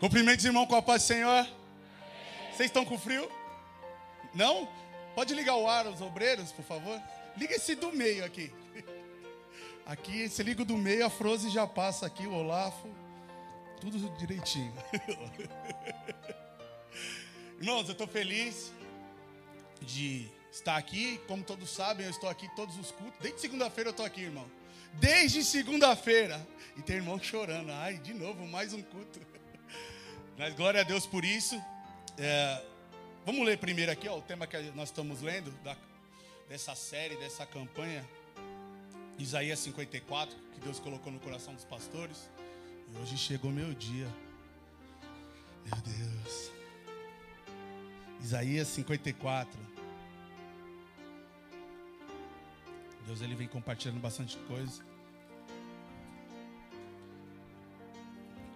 Cumprimentos, irmão, com a paz do Senhor. Vocês estão com frio? Não? Pode ligar o ar aos obreiros, por favor? Liga esse do meio aqui. Aqui, se liga o do meio, a Froze já passa aqui, o Olafo. Tudo direitinho. Irmãos, eu estou feliz de estar aqui. Como todos sabem, eu estou aqui todos os cultos. Desde segunda-feira eu estou aqui, irmão. Desde segunda-feira. E tem irmão chorando. Ai, de novo, mais um culto. Mas glória a Deus por isso. É, vamos ler primeiro aqui ó, o tema que nós estamos lendo, da, dessa série, dessa campanha. Isaías 54, que Deus colocou no coração dos pastores. E hoje chegou meu dia. Meu Deus. Isaías 54. Deus ele vem compartilhando bastante coisa.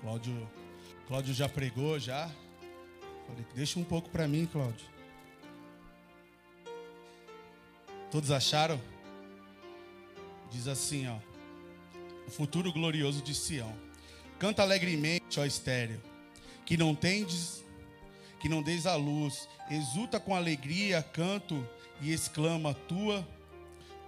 Cláudio, Cláudio já pregou já. Falei, deixa um pouco para mim, Cláudio. Todos acharam? Diz assim, ó. O futuro glorioso de Sião. Canta alegremente, ó estéreo, que não tendes, que não deis a luz. Exulta com alegria, canto e exclama: Tua,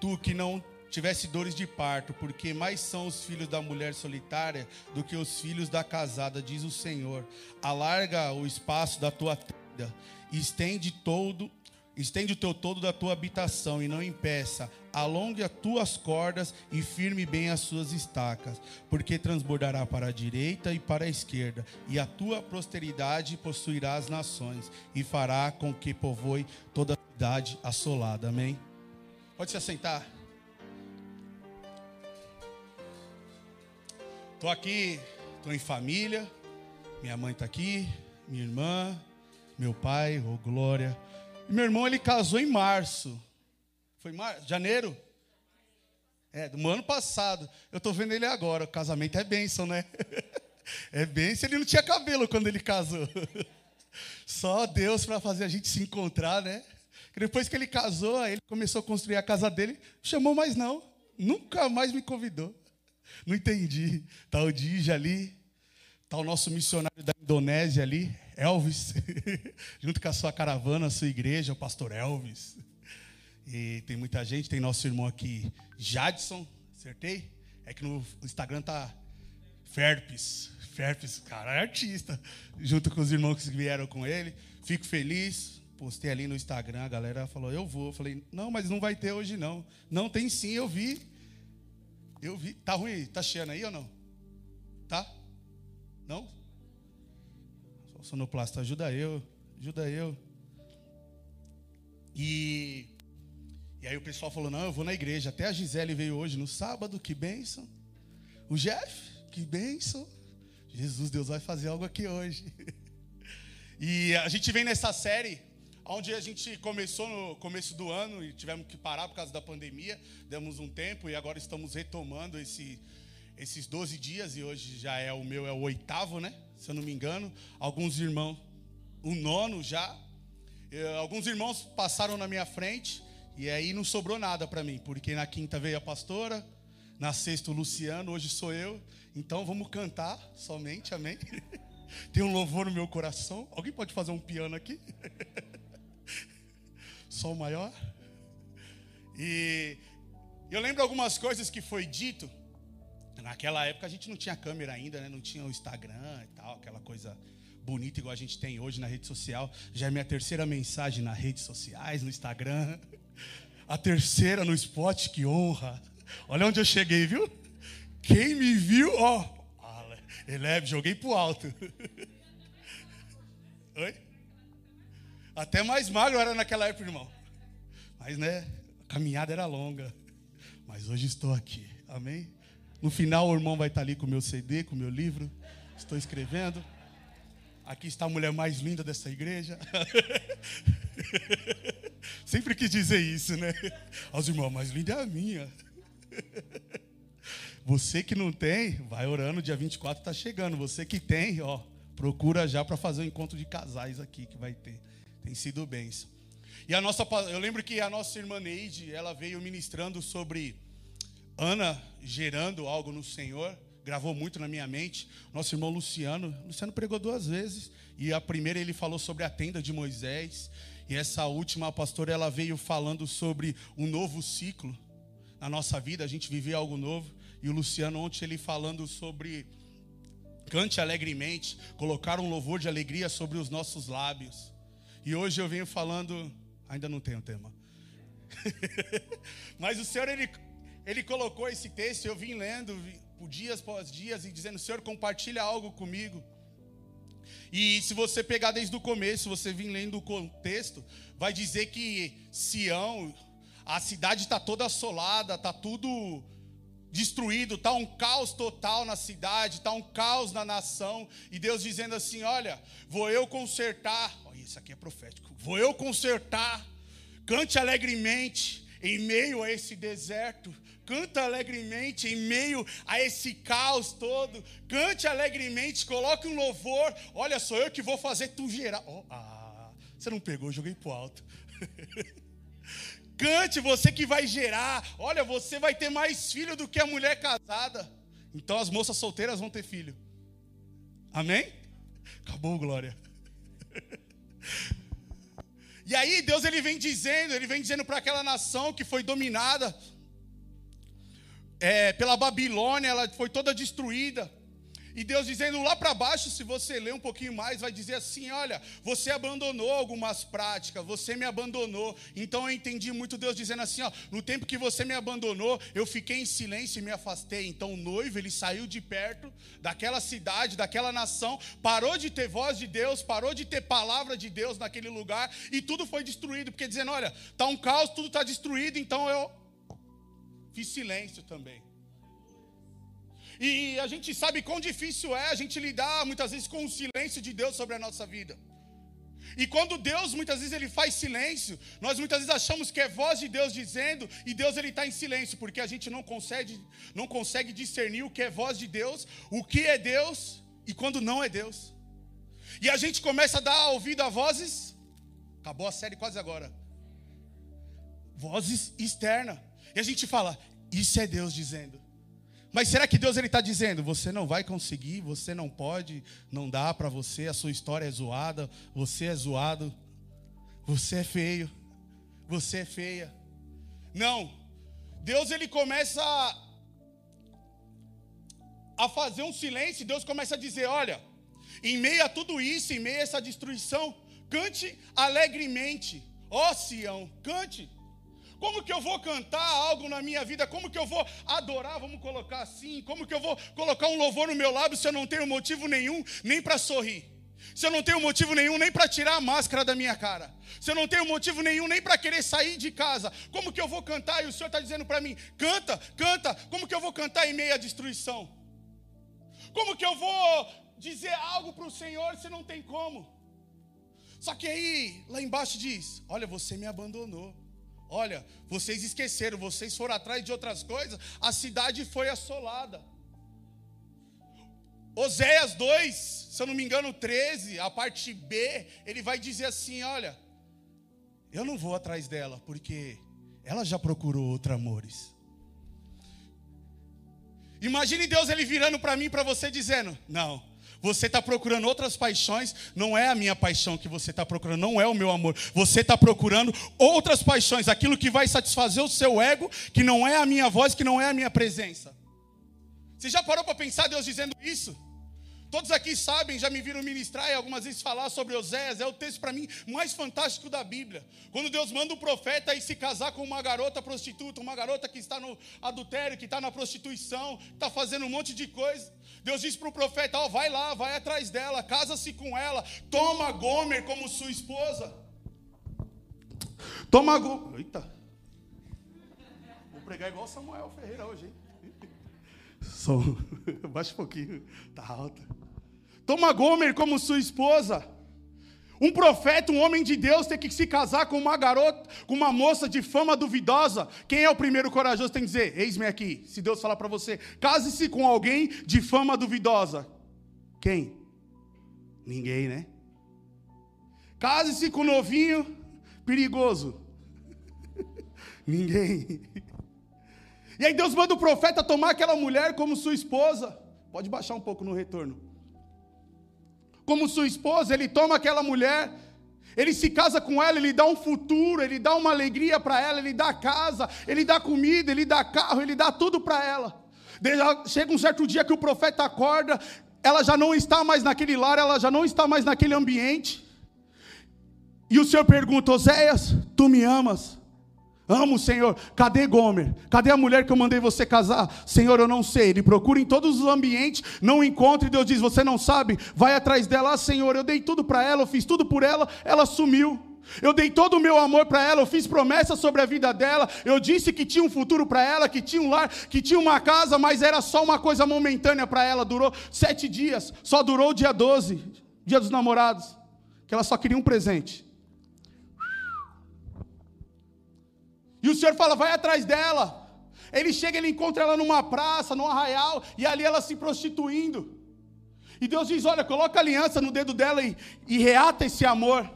tu que não tivesse dores de parto, porque mais são os filhos da mulher solitária do que os filhos da casada, diz o Senhor. Alarga o espaço da tua tenda, estende todo Estende o teu todo da tua habitação e não impeça. Alongue as tuas cordas e firme bem as suas estacas, porque transbordará para a direita e para a esquerda, e a tua posteridade possuirá as nações, e fará com que povoe toda a cidade assolada. Amém? Pode se assentar. Estou aqui, estou em família. Minha mãe está aqui, minha irmã, meu pai, oh glória. E meu irmão, ele casou em março. Foi mar... janeiro? É, do ano passado. Eu estou vendo ele agora. O casamento é bênção, né? É bênção. Ele não tinha cabelo quando ele casou. Só Deus para fazer a gente se encontrar, né? Depois que ele casou, ele começou a construir a casa dele. Chamou mais não. Nunca mais me convidou. Não entendi. Tá o Dija ali. Tá o nosso missionário da Indonésia ali. Elvis, junto com a sua caravana, a sua igreja, o pastor Elvis. E tem muita gente, tem nosso irmão aqui, Jadson, acertei? É que no Instagram tá Ferpes, Ferpes, cara, é artista, junto com os irmãos que vieram com ele. Fico feliz, postei ali no Instagram, a galera falou, eu vou. Eu falei, não, mas não vai ter hoje não. Não, tem sim, eu vi. Eu vi. Tá ruim? Tá cheio aí ou não? Tá? Não? sonoplasta, ajuda eu, ajuda eu. E, e aí o pessoal falou: não, eu vou na igreja. Até a Gisele veio hoje no sábado, que bênção. O Jeff, que bênção. Jesus, Deus vai fazer algo aqui hoje. E a gente vem nessa série, onde a gente começou no começo do ano e tivemos que parar por causa da pandemia. Demos um tempo e agora estamos retomando esse, esses 12 dias. E hoje já é o meu, é o oitavo, né? se eu não me engano. Alguns irmãos, o nono já. Eh, alguns irmãos passaram na minha frente e aí não sobrou nada para mim, porque na quinta veio a pastora, na sexta o Luciano, hoje sou eu. Então vamos cantar somente, amém? Tem um louvor no meu coração. Alguém pode fazer um piano aqui? Sol maior? E eu lembro algumas coisas que foi dito Naquela época a gente não tinha câmera ainda, né? não tinha o Instagram e tal, aquela coisa bonita igual a gente tem hoje na rede social. Já é minha terceira mensagem nas redes sociais, no Instagram. A terceira no spot, que honra. Olha onde eu cheguei, viu? Quem me viu, ó. Eleve, joguei pro alto. Oi? Até mais magro era naquela época, irmão. Mas, né, a caminhada era longa. Mas hoje estou aqui. Amém? No final, o irmão vai estar ali com o meu CD, com o meu livro. Estou escrevendo. Aqui está a mulher mais linda dessa igreja. Sempre quis dizer isso, né? Aos irmãos, mais linda é a minha. Você que não tem, vai orando, dia 24 está chegando. Você que tem, ó, procura já para fazer o um encontro de casais aqui que vai ter. Tem sido bênção. E a nossa, eu lembro que a nossa irmã Neide, ela veio ministrando sobre Ana gerando algo no Senhor, gravou muito na minha mente. Nosso irmão Luciano, Luciano pregou duas vezes, e a primeira ele falou sobre a tenda de Moisés, e essa última a pastora ela veio falando sobre um novo ciclo na nossa vida, a gente viver algo novo. E o Luciano ontem ele falando sobre cante alegremente, colocar um louvor de alegria sobre os nossos lábios. E hoje eu venho falando, ainda não tenho tema. Mas o Senhor ele ele colocou esse texto, eu vim lendo por dias após dias e dizendo: Senhor, compartilha algo comigo. E se você pegar desde o começo, você vir lendo o contexto, vai dizer que Sião, a cidade está toda assolada, está tudo destruído, está um caos total na cidade, está um caos na nação, e Deus dizendo assim: Olha, vou eu consertar, isso aqui é profético, vou eu consertar, cante alegremente em meio a esse deserto, canta alegremente em meio a esse caos todo, cante alegremente, coloque um louvor, olha, sou eu que vou fazer tu gerar. Oh, ah, você não pegou, joguei pro alto. Cante, você que vai gerar. Olha, você vai ter mais filho do que a mulher casada. Então as moças solteiras vão ter filho. Amém? Acabou, glória. E aí Deus ele vem dizendo, ele vem dizendo para aquela nação que foi dominada é, pela Babilônia, ela foi toda destruída. E Deus dizendo lá para baixo, se você ler um pouquinho mais, vai dizer assim: olha, você abandonou algumas práticas, você me abandonou. Então eu entendi muito Deus dizendo assim: ó, no tempo que você me abandonou, eu fiquei em silêncio e me afastei. Então o noivo, ele saiu de perto daquela cidade, daquela nação, parou de ter voz de Deus, parou de ter palavra de Deus naquele lugar, e tudo foi destruído, porque dizendo: olha, está um caos, tudo está destruído, então eu fiz silêncio também. E a gente sabe quão difícil é a gente lidar muitas vezes com o silêncio de Deus sobre a nossa vida. E quando Deus muitas vezes ele faz silêncio, nós muitas vezes achamos que é voz de Deus dizendo e Deus ele está em silêncio, porque a gente não consegue, não consegue discernir o que é voz de Deus, o que é Deus e quando não é Deus. E a gente começa a dar ouvido a vozes, acabou a série quase agora, vozes externas. E a gente fala, isso é Deus dizendo. Mas será que Deus ele está dizendo, você não vai conseguir, você não pode, não dá para você, a sua história é zoada, você é zoado, você é feio, você é feia. Não. Deus ele começa a, a fazer um silêncio, Deus começa a dizer, olha, em meio a tudo isso, em meio a essa destruição, cante alegremente. Ó Sião, cante. Como que eu vou cantar algo na minha vida? Como que eu vou adorar? Vamos colocar assim. Como que eu vou colocar um louvor no meu lábio se eu não tenho motivo nenhum nem para sorrir? Se eu não tenho motivo nenhum nem para tirar a máscara da minha cara. Se eu não tenho motivo nenhum nem para querer sair de casa. Como que eu vou cantar? E o Senhor está dizendo para mim: canta, canta. Como que eu vou cantar em meio à destruição? Como que eu vou dizer algo para o Senhor se não tem como? Só que aí, lá embaixo diz: Olha, você me abandonou. Olha, vocês esqueceram, vocês foram atrás de outras coisas, a cidade foi assolada. Oséias 2, se eu não me engano, 13, a parte B, ele vai dizer assim: Olha, eu não vou atrás dela, porque ela já procurou outros amores. Imagine Deus ele virando para mim para você dizendo: Não, você está procurando outras paixões, não é a minha paixão que você está procurando, não é o meu amor. Você está procurando outras paixões, aquilo que vai satisfazer o seu ego, que não é a minha voz, que não é a minha presença. Você já parou para pensar Deus dizendo isso? Todos aqui sabem, já me viram ministrar e algumas vezes falar sobre Oséias, é o texto para mim mais fantástico da Bíblia. Quando Deus manda o profeta ir se casar com uma garota prostituta, uma garota que está no adultério, que está na prostituição, está fazendo um monte de coisa. Deus diz para o profeta: Ó, oh, vai lá, vai atrás dela, casa-se com ela, toma Gomer como sua esposa. Toma Gomer. Eita. Vou pregar igual Samuel Ferreira hoje, hein? Som. Baixa um pouquinho. Tá alta. Toma Gomer como sua esposa. Um profeta, um homem de Deus, tem que se casar com uma garota, com uma moça de fama duvidosa. Quem é o primeiro corajoso tem que dizer: Eis-me aqui. Se Deus falar para você, case-se com alguém de fama duvidosa. Quem? Ninguém, né? Case-se com um novinho perigoso. Ninguém. E aí Deus manda o profeta tomar aquela mulher como sua esposa. Pode baixar um pouco no retorno. Como sua esposa, ele toma aquela mulher, ele se casa com ela, ele dá um futuro, ele dá uma alegria para ela, ele dá casa, ele dá comida, ele dá carro, ele dá tudo para ela. Chega um certo dia que o profeta acorda, ela já não está mais naquele lar, ela já não está mais naquele ambiente. E o Senhor pergunta: Oséias, tu me amas? Amo, Senhor. Cadê Gomer? Cadê a mulher que eu mandei você casar? Senhor, eu não sei. Ele procura em todos os ambientes, não encontra, e Deus diz: Você não sabe? Vai atrás dela. Ah, Senhor, eu dei tudo para ela, eu fiz tudo por ela, ela sumiu. Eu dei todo o meu amor para ela, eu fiz promessas sobre a vida dela, eu disse que tinha um futuro para ela, que tinha um lar, que tinha uma casa, mas era só uma coisa momentânea para ela. Durou sete dias, só durou o dia 12, dia dos namorados, que ela só queria um presente. E o Senhor fala: vai atrás dela. Ele chega, ele encontra ela numa praça, num arraial, e ali ela se prostituindo. E Deus diz: olha, coloca aliança no dedo dela e, e reata esse amor.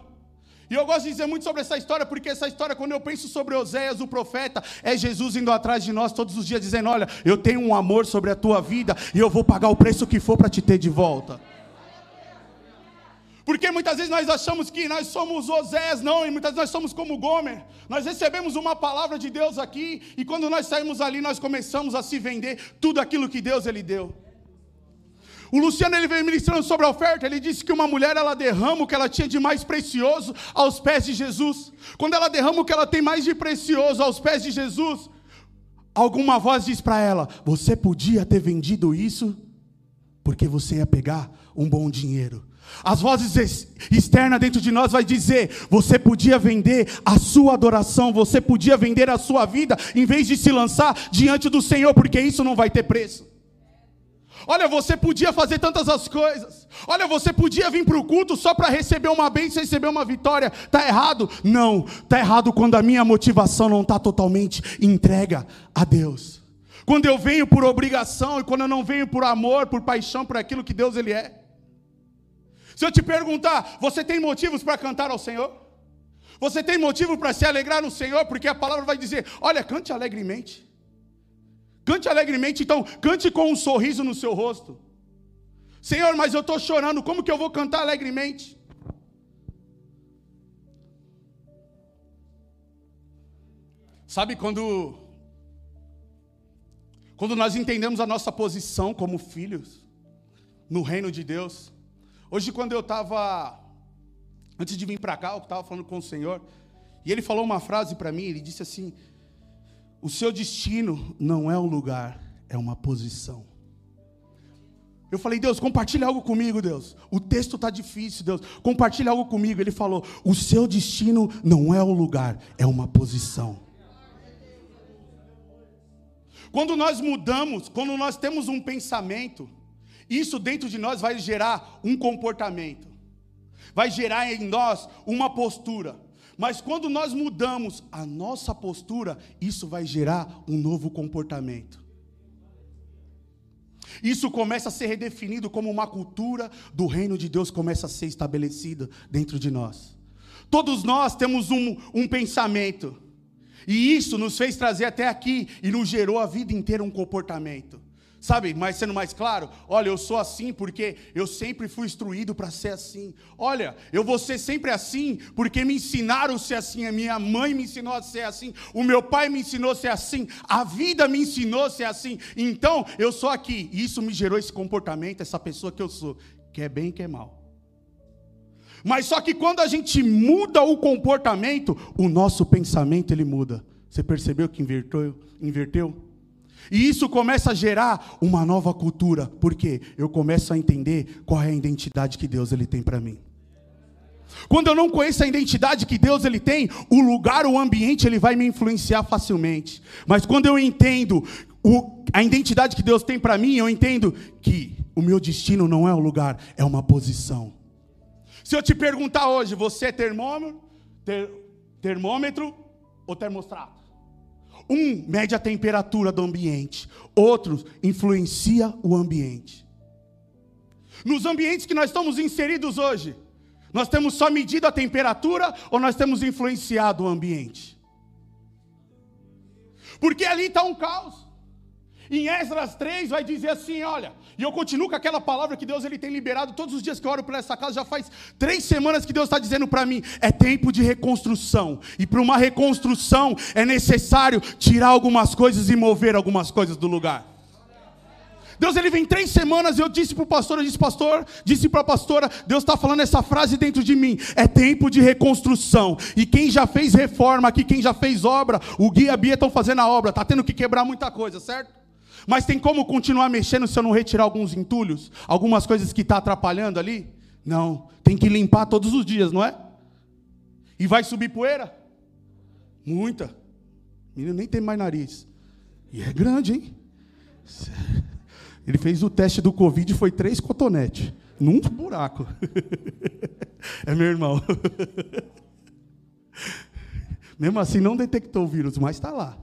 E eu gosto de dizer muito sobre essa história, porque essa história, quando eu penso sobre Oséias, o profeta, é Jesus indo atrás de nós todos os dias, dizendo: Olha, eu tenho um amor sobre a tua vida e eu vou pagar o preço que for para te ter de volta. Porque muitas vezes nós achamos que nós somos Osés, não, e muitas vezes nós somos como Gomer. Nós recebemos uma palavra de Deus aqui, e quando nós saímos ali, nós começamos a se vender tudo aquilo que Deus ele deu. O Luciano ele veio ministrando sobre a oferta, ele disse que uma mulher ela derrama o que ela tinha de mais precioso aos pés de Jesus. Quando ela derrama o que ela tem mais de precioso aos pés de Jesus, alguma voz diz para ela: "Você podia ter vendido isso porque você ia pegar um bom dinheiro". As vozes externas dentro de nós vai dizer: você podia vender a sua adoração, você podia vender a sua vida em vez de se lançar diante do Senhor, porque isso não vai ter preço. Olha, você podia fazer tantas as coisas. Olha, você podia vir para o culto só para receber uma bênção, receber uma vitória. Está errado? Não, está errado quando a minha motivação não está totalmente entrega a Deus. Quando eu venho por obrigação e quando eu não venho por amor, por paixão, por aquilo que Deus ele é. Se eu te perguntar, você tem motivos para cantar ao Senhor? Você tem motivo para se alegrar no Senhor? Porque a palavra vai dizer: olha, cante alegremente. Cante alegremente, então, cante com um sorriso no seu rosto. Senhor, mas eu estou chorando, como que eu vou cantar alegremente? Sabe quando quando nós entendemos a nossa posição como filhos no reino de Deus, Hoje, quando eu estava, antes de vir para cá, eu estava falando com o Senhor, e ele falou uma frase para mim, ele disse assim: O seu destino não é um lugar, é uma posição. Eu falei, Deus, compartilha algo comigo, Deus. O texto está difícil, Deus. Compartilha algo comigo. Ele falou: O seu destino não é um lugar, é uma posição. Quando nós mudamos, quando nós temos um pensamento, isso dentro de nós vai gerar um comportamento, vai gerar em nós uma postura. Mas quando nós mudamos a nossa postura, isso vai gerar um novo comportamento. Isso começa a ser redefinido como uma cultura do reino de Deus começa a ser estabelecida dentro de nós. Todos nós temos um, um pensamento, e isso nos fez trazer até aqui e nos gerou a vida inteira um comportamento. Sabe, mas sendo mais claro, olha, eu sou assim porque eu sempre fui instruído para ser assim. Olha, eu vou ser sempre assim porque me ensinaram a ser assim. A minha mãe me ensinou a ser assim. O meu pai me ensinou a ser assim. A vida me ensinou a ser assim. Então, eu sou aqui. E isso me gerou esse comportamento, essa pessoa que eu sou. Que é bem que é mal. Mas só que quando a gente muda o comportamento, o nosso pensamento ele muda. Você percebeu que inverteu? inverteu? E isso começa a gerar uma nova cultura, porque eu começo a entender qual é a identidade que Deus ele tem para mim. Quando eu não conheço a identidade que Deus ele tem, o lugar, o ambiente, ele vai me influenciar facilmente. Mas quando eu entendo o, a identidade que Deus tem para mim, eu entendo que o meu destino não é um lugar, é uma posição. Se eu te perguntar hoje, você é termômetro, ter, termômetro ou termostrato? Um mede a temperatura do ambiente, outro influencia o ambiente. Nos ambientes que nós estamos inseridos hoje, nós temos só medido a temperatura ou nós temos influenciado o ambiente? Porque ali está um caos. Em Esdras 3 vai dizer assim, olha, e eu continuo com aquela palavra que Deus ele tem liberado todos os dias que eu oro por essa casa, já faz três semanas que Deus está dizendo para mim, é tempo de reconstrução, e para uma reconstrução é necessário tirar algumas coisas e mover algumas coisas do lugar. Deus ele vem três semanas, eu disse para o pastor, eu disse, pastor, disse para a pastora, Deus está falando essa frase dentro de mim, é tempo de reconstrução. E quem já fez reforma aqui, quem já fez obra, o Gui e a Bia estão fazendo a obra, está tendo que quebrar muita coisa, certo? Mas tem como continuar mexendo se eu não retirar alguns entulhos, algumas coisas que está atrapalhando ali? Não, tem que limpar todos os dias, não é? E vai subir poeira? Muita. Menino nem tem mais nariz. E é grande, hein? Ele fez o teste do Covid e foi três cotonetes. Num buraco. é meu irmão. Mesmo assim, não detectou o vírus, mas está lá.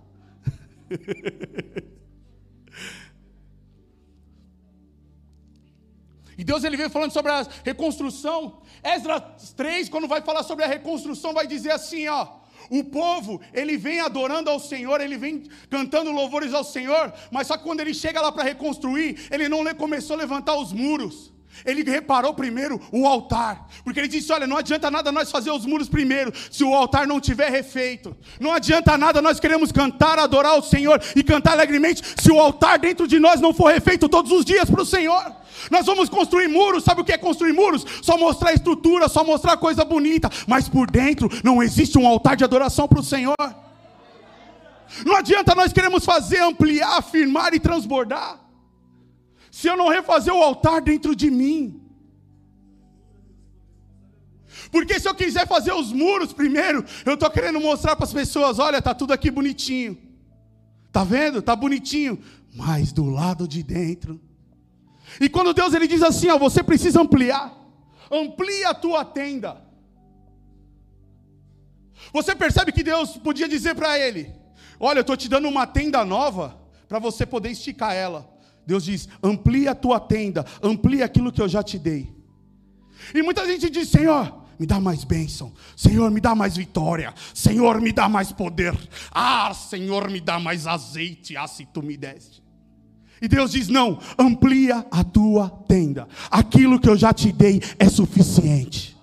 E Deus ele vem falando sobre a reconstrução. Esdras 3, quando vai falar sobre a reconstrução, vai dizer assim, ó: o povo, ele vem adorando ao Senhor, ele vem cantando louvores ao Senhor, mas só que quando ele chega lá para reconstruir, ele não começou a levantar os muros. Ele reparou primeiro o altar, porque ele disse: Olha, não adianta nada nós fazer os muros primeiro, se o altar não tiver refeito. Não adianta nada nós queremos cantar, adorar o Senhor e cantar alegremente, se o altar dentro de nós não for refeito todos os dias para o Senhor. Nós vamos construir muros, sabe o que é construir muros? Só mostrar estrutura, só mostrar coisa bonita, mas por dentro não existe um altar de adoração para o Senhor. Não adianta nós queremos fazer, ampliar, afirmar e transbordar, se eu não refazer o altar dentro de mim. Porque se eu quiser fazer os muros primeiro, eu estou querendo mostrar para as pessoas: olha, está tudo aqui bonitinho. Está vendo? Está bonitinho. Mas do lado de dentro e quando Deus ele diz assim, ó, você precisa ampliar, amplia a tua tenda. Você percebe que Deus podia dizer para ele: Olha, eu estou te dando uma tenda nova para você poder esticar ela. Deus diz: amplia a tua tenda, amplia aquilo que eu já te dei. E muita gente diz: Senhor, me dá mais bênção, Senhor, me dá mais vitória, Senhor, me dá mais poder, ah, Senhor, me dá mais azeite, ah, se tu me deste. E Deus diz: não, amplia a tua tenda. Aquilo que eu já te dei é suficiente.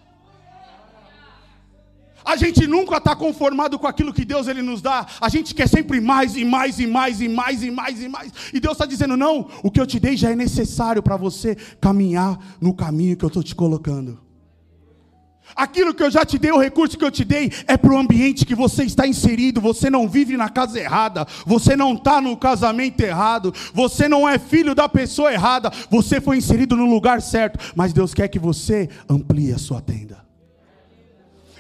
A gente nunca está conformado com aquilo que Deus ele nos dá. A gente quer sempre mais e mais e mais e mais e mais e mais. E Deus está dizendo: não, o que eu te dei já é necessário para você caminhar no caminho que eu estou te colocando. Aquilo que eu já te dei, o recurso que eu te dei, é para o ambiente que você está inserido. Você não vive na casa errada, você não está no casamento errado, você não é filho da pessoa errada, você foi inserido no lugar certo. Mas Deus quer que você amplie a sua tenda.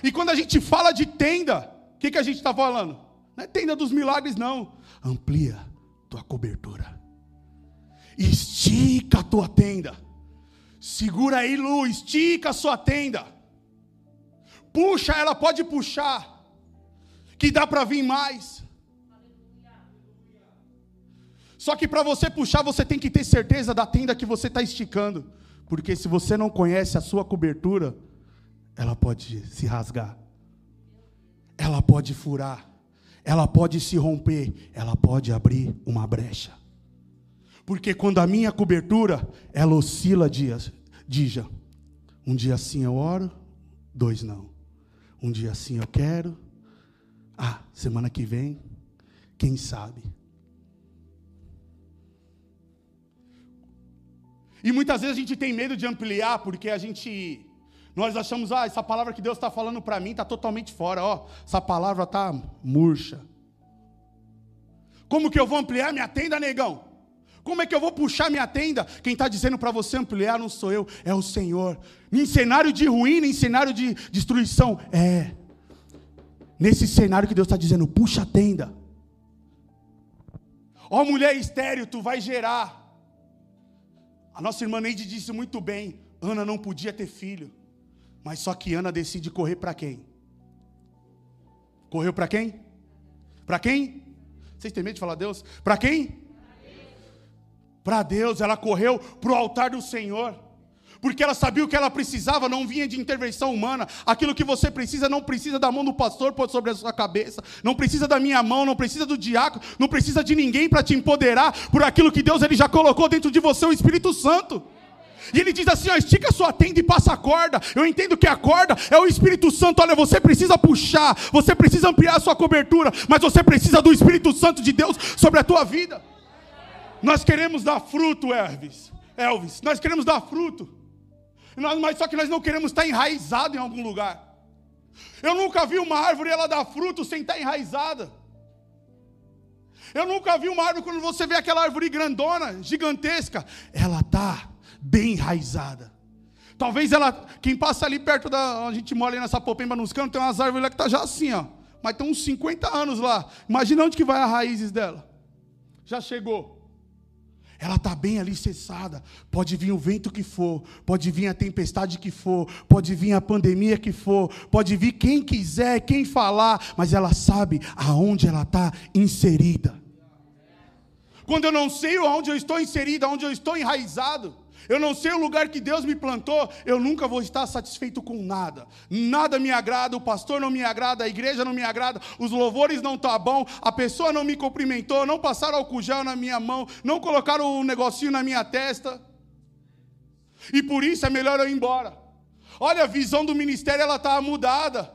E quando a gente fala de tenda, o que, que a gente está falando? Não é tenda dos milagres, não. Amplia tua cobertura. Estica a tua tenda. Segura aí, Lu, estica a sua tenda puxa, ela pode puxar, que dá para vir mais. Só que para você puxar, você tem que ter certeza da tenda que você está esticando, porque se você não conhece a sua cobertura, ela pode se rasgar, ela pode furar, ela pode se romper, ela pode abrir uma brecha. Porque quando a minha cobertura, ela oscila dias, dija, um dia sim eu oro, dois não. Um dia assim eu quero. Ah, semana que vem, quem sabe? E muitas vezes a gente tem medo de ampliar, porque a gente. Nós achamos, ah, essa palavra que Deus está falando para mim está totalmente fora, ó. Essa palavra está murcha. Como que eu vou ampliar minha tenda, negão? Como é que eu vou puxar minha tenda? Quem está dizendo para você ampliar não sou eu, é o Senhor. Em cenário de ruína, em cenário de destruição, é. Nesse cenário que Deus está dizendo, puxa a tenda. Ó mulher estéreo, tu vai gerar. A nossa irmã Neide disse muito bem: Ana não podia ter filho. Mas só que Ana decide correr para quem? Correu para quem? Para quem? Vocês têm medo de falar Deus? Para quem? para Deus, ela correu para o altar do Senhor. porque ela sabia o que ela precisava, não vinha de intervenção humana. Aquilo que você precisa não precisa da mão do pastor sobre a sua cabeça, não precisa da minha mão, não precisa do diácono, não precisa de ninguém para te empoderar por aquilo que Deus ele já colocou dentro de você, o Espírito Santo. E ele diz assim: ó, estica sua tenda e passa a corda. Eu entendo que a corda é o Espírito Santo. Olha, você precisa puxar, você precisa ampliar a sua cobertura, mas você precisa do Espírito Santo de Deus sobre a tua vida. Nós queremos dar fruto, Elvis. Elvis, nós queremos dar fruto. Nós, mas só que nós não queremos estar enraizado em algum lugar. Eu nunca vi uma árvore ela dar fruto sem estar enraizada. Eu nunca vi uma árvore quando você vê aquela árvore grandona, gigantesca, ela está bem enraizada. Talvez ela, quem passa ali perto da, a gente mora ali nessa popemba nos canos, tem umas árvores lá que tá já assim, ó. Mas tem uns 50 anos lá. Imagina onde que vai as raízes dela. Já chegou. Ela está bem alicerçada. Pode vir o vento que for, pode vir a tempestade que for, pode vir a pandemia que for, pode vir quem quiser, quem falar, mas ela sabe aonde ela está inserida. Quando eu não sei aonde eu estou inserida, aonde eu estou enraizado, eu não sei o lugar que Deus me plantou, eu nunca vou estar satisfeito com nada. Nada me agrada, o pastor não me agrada, a igreja não me agrada, os louvores não estão tá bom, a pessoa não me cumprimentou, não passaram álcool gel na minha mão, não colocaram um negocinho na minha testa. E por isso é melhor eu ir embora. Olha, a visão do ministério ela está mudada.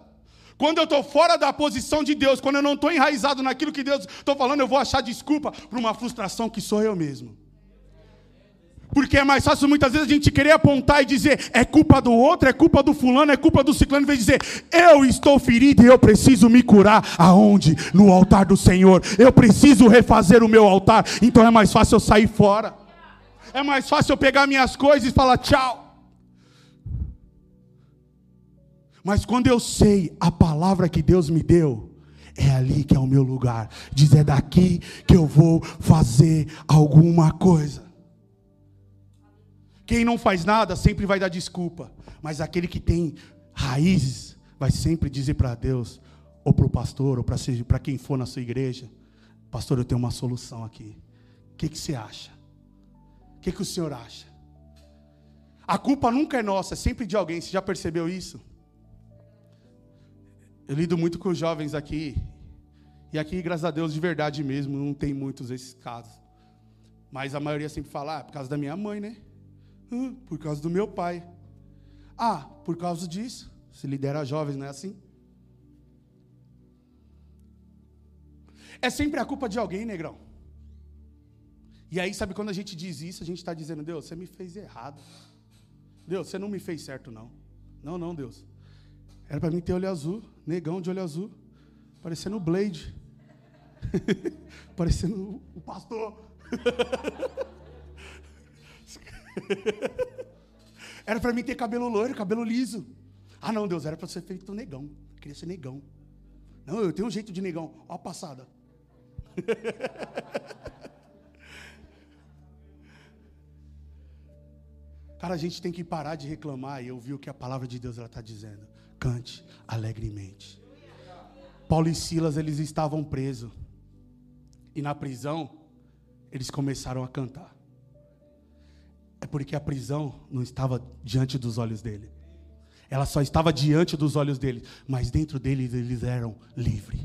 Quando eu estou fora da posição de Deus, quando eu não estou enraizado naquilo que Deus estou falando, eu vou achar desculpa para uma frustração que sou eu mesmo. Porque é mais fácil muitas vezes a gente querer apontar e dizer é culpa do outro, é culpa do fulano, é culpa do ciclano, em vez de dizer eu estou ferido e eu preciso me curar. Aonde? No altar do Senhor. Eu preciso refazer o meu altar. Então é mais fácil eu sair fora. É mais fácil eu pegar minhas coisas e falar tchau. Mas quando eu sei a palavra que Deus me deu, é ali que é o meu lugar. Diz é daqui que eu vou fazer alguma coisa. Quem não faz nada sempre vai dar desculpa, mas aquele que tem raízes vai sempre dizer para Deus, ou para o pastor, ou para quem for na sua igreja: Pastor, eu tenho uma solução aqui. O que, que você acha? O que, que o senhor acha? A culpa nunca é nossa, é sempre de alguém. Você já percebeu isso? Eu lido muito com os jovens aqui. E aqui, graças a Deus, de verdade mesmo, não tem muitos esses casos. Mas a maioria sempre fala, ah, é por causa da minha mãe, né? Hum, por causa do meu pai. Ah, por causa disso. Se lidera jovens, não é assim? É sempre a culpa de alguém, negrão. E aí, sabe quando a gente diz isso, a gente está dizendo, Deus, você me fez errado. Deus, você não me fez certo, não. Não, não, Deus. Era para mim ter olho azul, negão de olho azul, parecendo o Blade. parecendo o pastor. era para mim ter cabelo loiro, cabelo liso. Ah, não, Deus, era para ser feito negão. Eu queria ser negão. Não, eu tenho um jeito de negão. Ó a passada. Cara, a gente tem que parar de reclamar e ouvir o que a palavra de Deus está dizendo. Cante alegremente. Paulo e Silas, eles estavam presos. E na prisão, eles começaram a cantar é porque a prisão não estava diante dos olhos dele. Ela só estava diante dos olhos dele, mas dentro deles eles eram livres.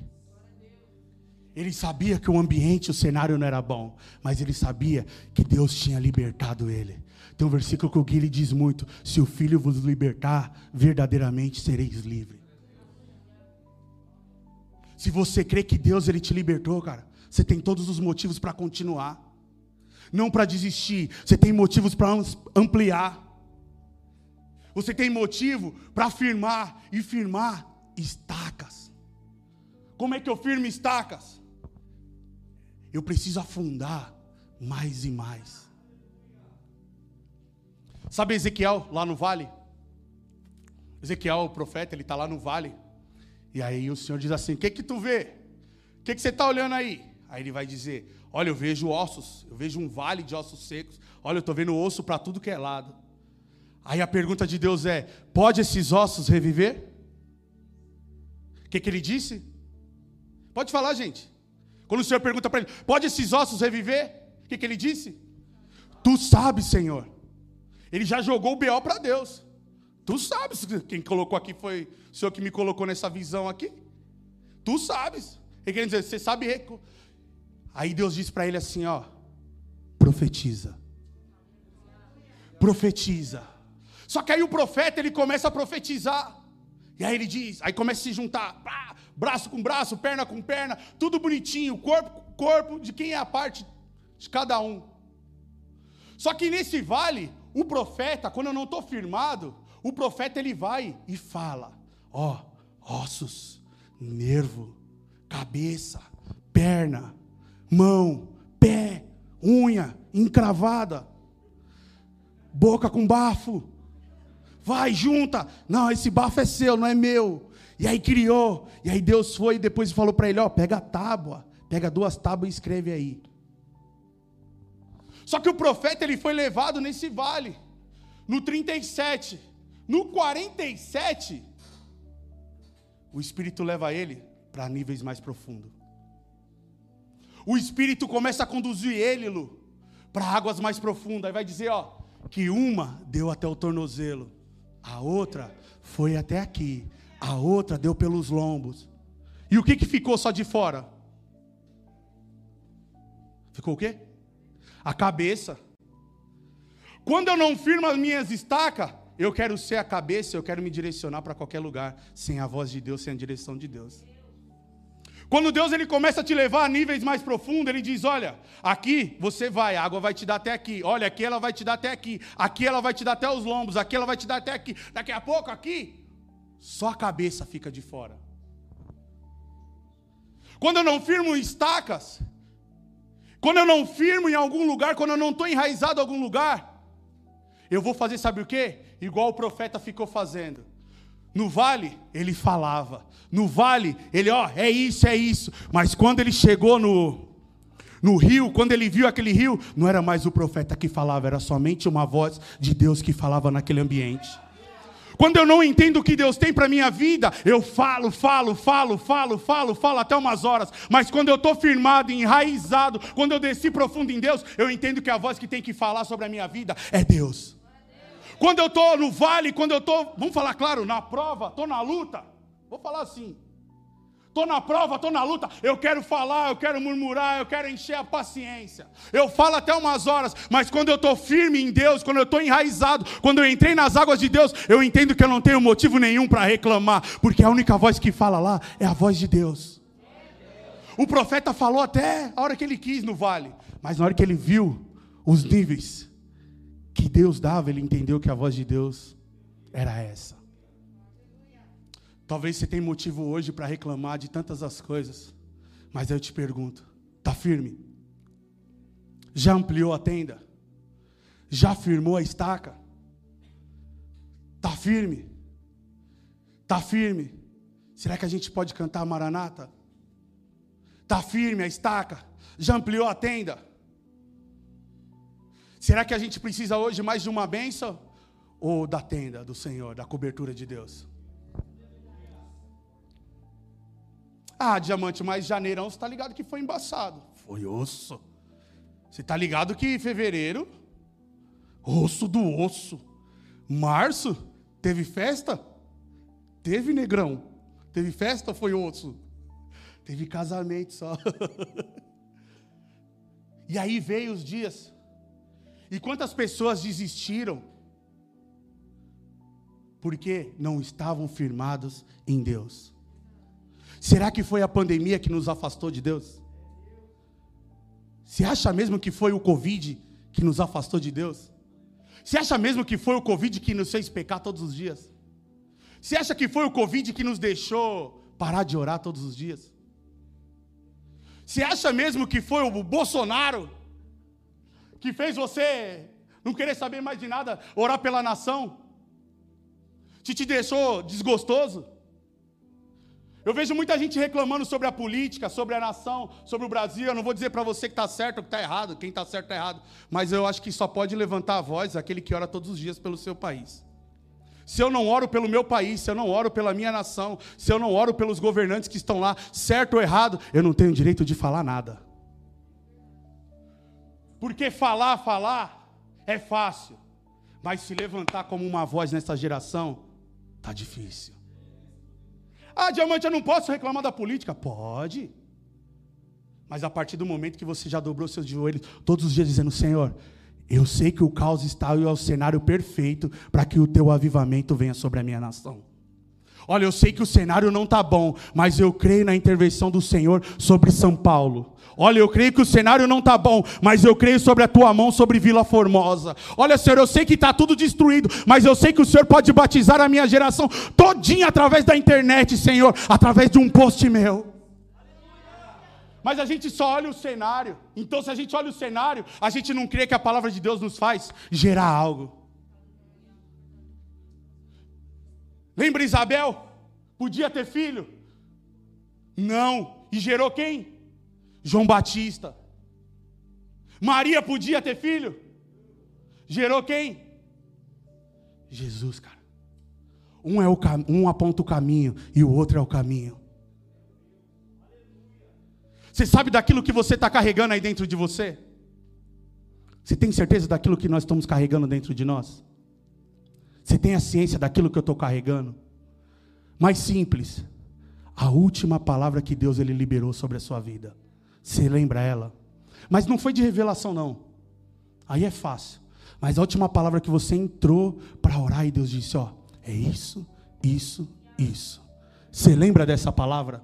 Ele sabia que o ambiente, o cenário não era bom, mas ele sabia que Deus tinha libertado ele. Tem um versículo que o Guilherme diz muito: Se o Filho vos libertar, verdadeiramente sereis livres. Se você crê que Deus ele te libertou, cara, você tem todos os motivos para continuar não para desistir. Você tem motivos para ampliar. Você tem motivo para firmar e firmar estacas. Como é que eu firmo estacas? Eu preciso afundar mais e mais. Sabe Ezequiel lá no vale? Ezequiel, o profeta, ele está lá no vale. E aí o Senhor diz assim: O que que tu vê? O que que você está olhando aí? Aí ele vai dizer: Olha, eu vejo ossos, eu vejo um vale de ossos secos. Olha, eu estou vendo osso para tudo que é lado. Aí a pergunta de Deus é: pode esses ossos reviver? O que, que ele disse? Pode falar, gente. Quando o Senhor pergunta para ele: pode esses ossos reviver? O que, que ele disse? Tu sabes, Senhor. Ele já jogou o BO para Deus. Tu sabes quem colocou aqui foi o Senhor que me colocou nessa visão aqui. Tu sabes. Ele quer dizer, você sabe. Aí Deus diz para ele assim: ó, profetiza. Profetiza. Só que aí o profeta ele começa a profetizar. E aí ele diz, aí começa a se juntar, braço com braço, perna com perna, tudo bonitinho, corpo com corpo de quem é a parte de cada um. Só que nesse vale, o profeta, quando eu não estou firmado, o profeta ele vai e fala: ó, ossos, nervo, cabeça, perna, mão, pé, unha encravada, boca com bafo. Vai, junta. Não, esse bafo é seu, não é meu. E aí criou. E aí Deus foi e depois falou para ele: ó, pega a tábua, pega duas tábuas e escreve aí. Só que o profeta ele foi levado nesse vale. No 37, no 47, o Espírito leva ele para níveis mais profundos. O Espírito começa a conduzir ele, Lu, para águas mais profundas. Aí vai dizer, ó, que uma deu até o tornozelo, a outra foi até aqui, a outra deu pelos lombos. E o que, que ficou só de fora? Ficou o quê? A cabeça. Quando eu não firmo as minhas estacas, eu quero ser a cabeça, eu quero me direcionar para qualquer lugar, sem a voz de Deus, sem a direção de Deus. Quando Deus ele começa a te levar a níveis mais profundos, ele diz: Olha, aqui você vai, a água vai te dar até aqui. Olha, aqui ela vai te dar até aqui. Aqui ela vai te dar até os lombos. Aqui ela vai te dar até aqui. Daqui a pouco, aqui, só a cabeça fica de fora. Quando eu não firmo estacas, quando eu não firmo em algum lugar, quando eu não estou enraizado em algum lugar, eu vou fazer, sabe o que? Igual o profeta ficou fazendo. No vale, ele falava. No vale, ele, ó, é isso, é isso. Mas quando ele chegou no, no rio, quando ele viu aquele rio, não era mais o profeta que falava, era somente uma voz de Deus que falava naquele ambiente. Quando eu não entendo o que Deus tem para minha vida, eu falo, falo, falo, falo, falo, falo até umas horas. Mas quando eu estou firmado, enraizado, quando eu desci profundo em Deus, eu entendo que a voz que tem que falar sobre a minha vida é Deus. Quando eu estou no vale, quando eu estou, vamos falar claro, na prova, estou na luta, vou falar assim. Estou na prova, estou na luta. Eu quero falar, eu quero murmurar, eu quero encher a paciência. Eu falo até umas horas, mas quando eu estou firme em Deus, quando eu estou enraizado, quando eu entrei nas águas de Deus, eu entendo que eu não tenho motivo nenhum para reclamar, porque a única voz que fala lá é a voz de Deus. O profeta falou até a hora que ele quis no vale, mas na hora que ele viu os níveis que Deus dava, ele entendeu que a voz de Deus era essa. Talvez você tenha motivo hoje para reclamar de tantas as coisas, mas eu te pergunto: está firme? Já ampliou a tenda? Já firmou a estaca? Está firme? Está firme? Será que a gente pode cantar Maranata? Está firme a estaca? Já ampliou a tenda? Será que a gente precisa hoje mais de uma benção? Ou da tenda do Senhor, da cobertura de Deus? Ah, diamante, mas janeirão você está ligado que foi embaçado. Foi osso. Você está ligado que fevereiro, osso do osso. Março, teve festa? Teve negrão. Teve festa ou foi osso? Teve casamento só. e aí veio os dias. E quantas pessoas desistiram? Porque não estavam firmados em Deus. Será que foi a pandemia que nos afastou de Deus? Você acha mesmo que foi o Covid que nos afastou de Deus? Você acha mesmo que foi o Covid que nos fez pecar todos os dias? Você acha que foi o Covid que nos deixou parar de orar todos os dias? Você acha mesmo que foi o Bolsonaro que fez você não querer saber mais de nada, orar pela nação? Que te deixou desgostoso? Eu vejo muita gente reclamando sobre a política, sobre a nação, sobre o Brasil. Eu não vou dizer para você que está certo ou que está errado, quem está certo está errado. Mas eu acho que só pode levantar a voz aquele que ora todos os dias pelo seu país. Se eu não oro pelo meu país, se eu não oro pela minha nação, se eu não oro pelos governantes que estão lá, certo ou errado, eu não tenho direito de falar nada. Porque falar, falar é fácil, Mas se levantar como uma voz nessa geração, tá difícil. Ah, diamante, eu não posso reclamar da política. Pode. Mas a partir do momento que você já dobrou seus joelhos todos os dias dizendo, Senhor, eu sei que o caos está e é o cenário perfeito para que o teu avivamento venha sobre a minha nação. Olha, eu sei que o cenário não está bom, mas eu creio na intervenção do Senhor sobre São Paulo. Olha, eu creio que o cenário não está bom, mas eu creio sobre a tua mão sobre Vila Formosa. Olha, Senhor, eu sei que está tudo destruído, mas eu sei que o Senhor pode batizar a minha geração todinha através da internet, Senhor, através de um post meu. Mas a gente só olha o cenário. Então, se a gente olha o cenário, a gente não crê que a palavra de Deus nos faz gerar algo. Lembra Isabel? Podia ter filho? Não. E gerou quem? João Batista. Maria podia ter filho? Gerou quem? Jesus, cara. Um, é o, um aponta o caminho e o outro é o caminho. Você sabe daquilo que você está carregando aí dentro de você? Você tem certeza daquilo que nós estamos carregando dentro de nós? Você tem a ciência daquilo que eu estou carregando? Mais simples, a última palavra que Deus ele liberou sobre a sua vida. Você lembra ela? Mas não foi de revelação, não. Aí é fácil. Mas a última palavra que você entrou para orar e Deus disse: Ó, é isso, isso, isso. Você lembra dessa palavra?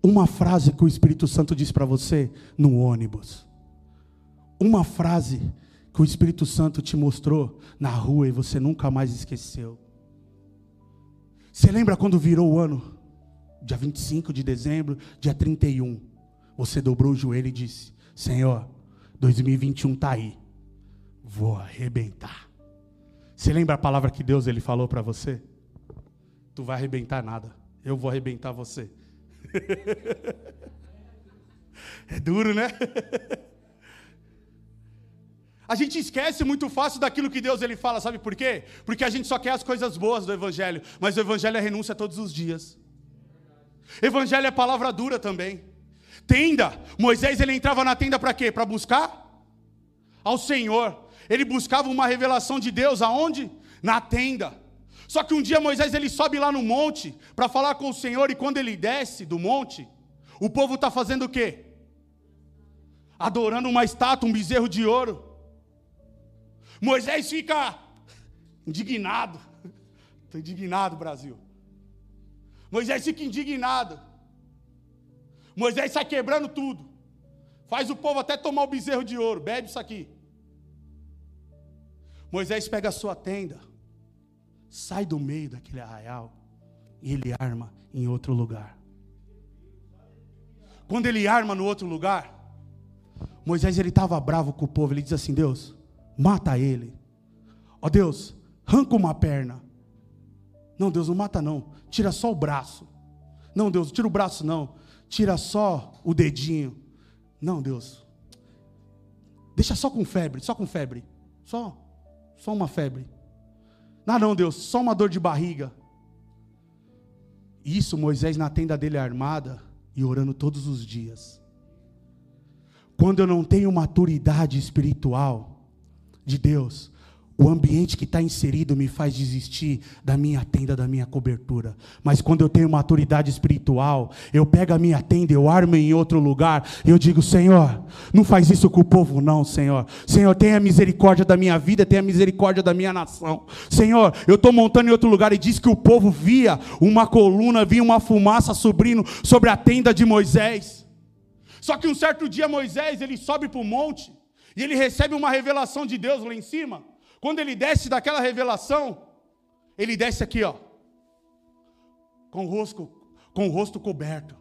Uma frase que o Espírito Santo disse para você no ônibus. Uma frase que o Espírito Santo te mostrou na rua e você nunca mais esqueceu. Você lembra quando virou o ano? Dia 25 de dezembro, dia 31. Você dobrou o joelho e disse: Senhor, 2021 está aí. Vou arrebentar. Você lembra a palavra que Deus ele falou para você? Tu vai arrebentar nada. Eu vou arrebentar você. é duro, né? A gente esquece muito fácil daquilo que Deus ele fala, sabe por quê? Porque a gente só quer as coisas boas do evangelho, mas o evangelho é renúncia todos os dias. Evangelho é palavra dura também. Tenda, Moisés ele entrava na tenda para quê? Para buscar ao Senhor. Ele buscava uma revelação de Deus aonde? Na tenda. Só que um dia Moisés ele sobe lá no monte para falar com o Senhor e quando ele desce do monte, o povo está fazendo o quê? Adorando uma estátua, um bezerro de ouro. Moisés fica indignado. Estou indignado, Brasil. Moisés fica indignado. Moisés sai quebrando tudo. Faz o povo até tomar o bezerro de ouro. Bebe isso aqui. Moisés pega a sua tenda sai do meio daquele arraial e ele arma em outro lugar. Quando ele arma no outro lugar, Moisés ele estava bravo com o povo. Ele diz assim: Deus, mata ele. Ó Deus, arranca uma perna. Não, Deus, não mata não. Tira só o braço. Não, Deus, tira o braço não. Tira só o dedinho. Não, Deus. Deixa só com febre, só com febre. Só, só uma febre. Ah, não, Deus, só uma dor de barriga. Isso, Moisés na tenda dele armada e orando todos os dias. Quando eu não tenho maturidade espiritual de Deus, o ambiente que está inserido me faz desistir da minha tenda, da minha cobertura. Mas quando eu tenho maturidade espiritual, eu pego a minha tenda, eu armo em outro lugar, e eu digo: Senhor, não faz isso com o povo, não, Senhor. Senhor, tenha misericórdia da minha vida, tenha misericórdia da minha nação. Senhor, eu estou montando em outro lugar e diz que o povo via uma coluna, via uma fumaça subindo sobre a tenda de Moisés. Só que um certo dia Moisés ele sobe para o monte e ele recebe uma revelação de Deus lá em cima. Quando ele desce daquela revelação, ele desce aqui, ó, com o rosto, com o rosto coberto.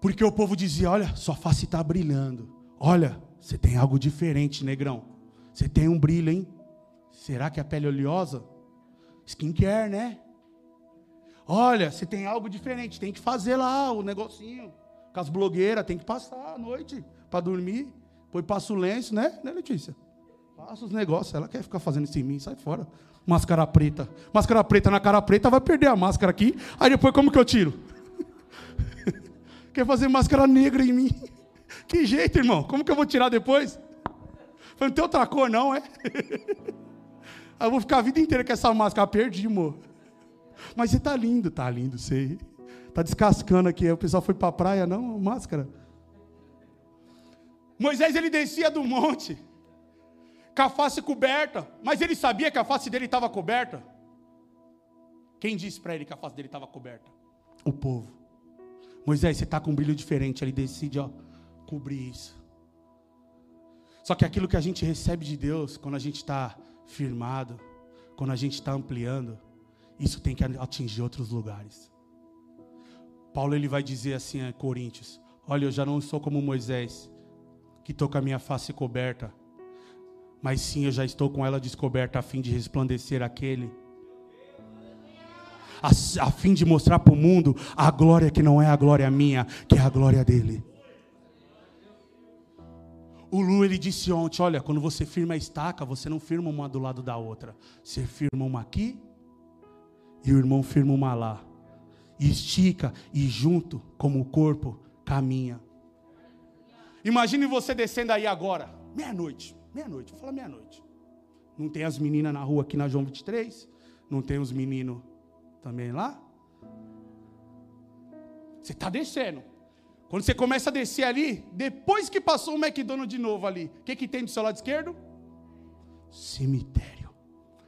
Porque o povo dizia: Olha, sua face está brilhando. Olha, você tem algo diferente, negrão. Você tem um brilho, hein? Será que é a pele oleosa? Skincare, né? Olha, você tem algo diferente. Tem que fazer lá o negocinho. Com as blogueiras, tem que passar a noite para dormir. Depois passa o lenço, né, né, Letícia? Passa os negócios, ela quer ficar fazendo isso em mim, sai fora. Máscara preta. Máscara preta na cara preta, vai perder a máscara aqui. Aí depois como que eu tiro? quer fazer máscara negra em mim? Que jeito, irmão? Como que eu vou tirar depois? Não tem outra cor, não, é? eu vou ficar a vida inteira com essa máscara. Perdi, amor. Mas você tá lindo, tá lindo, sei. Tá descascando aqui. O pessoal foi para a praia, não? Máscara. Moisés ele descia do monte com a face coberta, mas ele sabia que a face dele estava coberta. Quem disse para ele que a face dele estava coberta? O povo. Moisés, você está com um brilho diferente. Ele decide, ó, cobrir isso. Só que aquilo que a gente recebe de Deus, quando a gente está firmado, quando a gente está ampliando, isso tem que atingir outros lugares. Paulo ele vai dizer assim a Coríntios: Olha, eu já não sou como Moisés, que estou com a minha face coberta, mas sim eu já estou com ela descoberta a fim de resplandecer aquele, a, a fim de mostrar para o mundo a glória que não é a glória minha, que é a glória dele. O Lu ele disse ontem, olha, quando você firma a estaca, você não firma uma do lado da outra, você firma uma aqui e o irmão firma uma lá, e estica e junto como o corpo caminha. Imagine você descendo aí agora, meia-noite, meia-noite, vou falar meia-noite. Não tem as meninas na rua aqui na João 23? Não tem os meninos também lá? Você está descendo. Quando você começa a descer ali, depois que passou o McDonald's de novo ali, o que, que tem do seu lado esquerdo? Cemitério.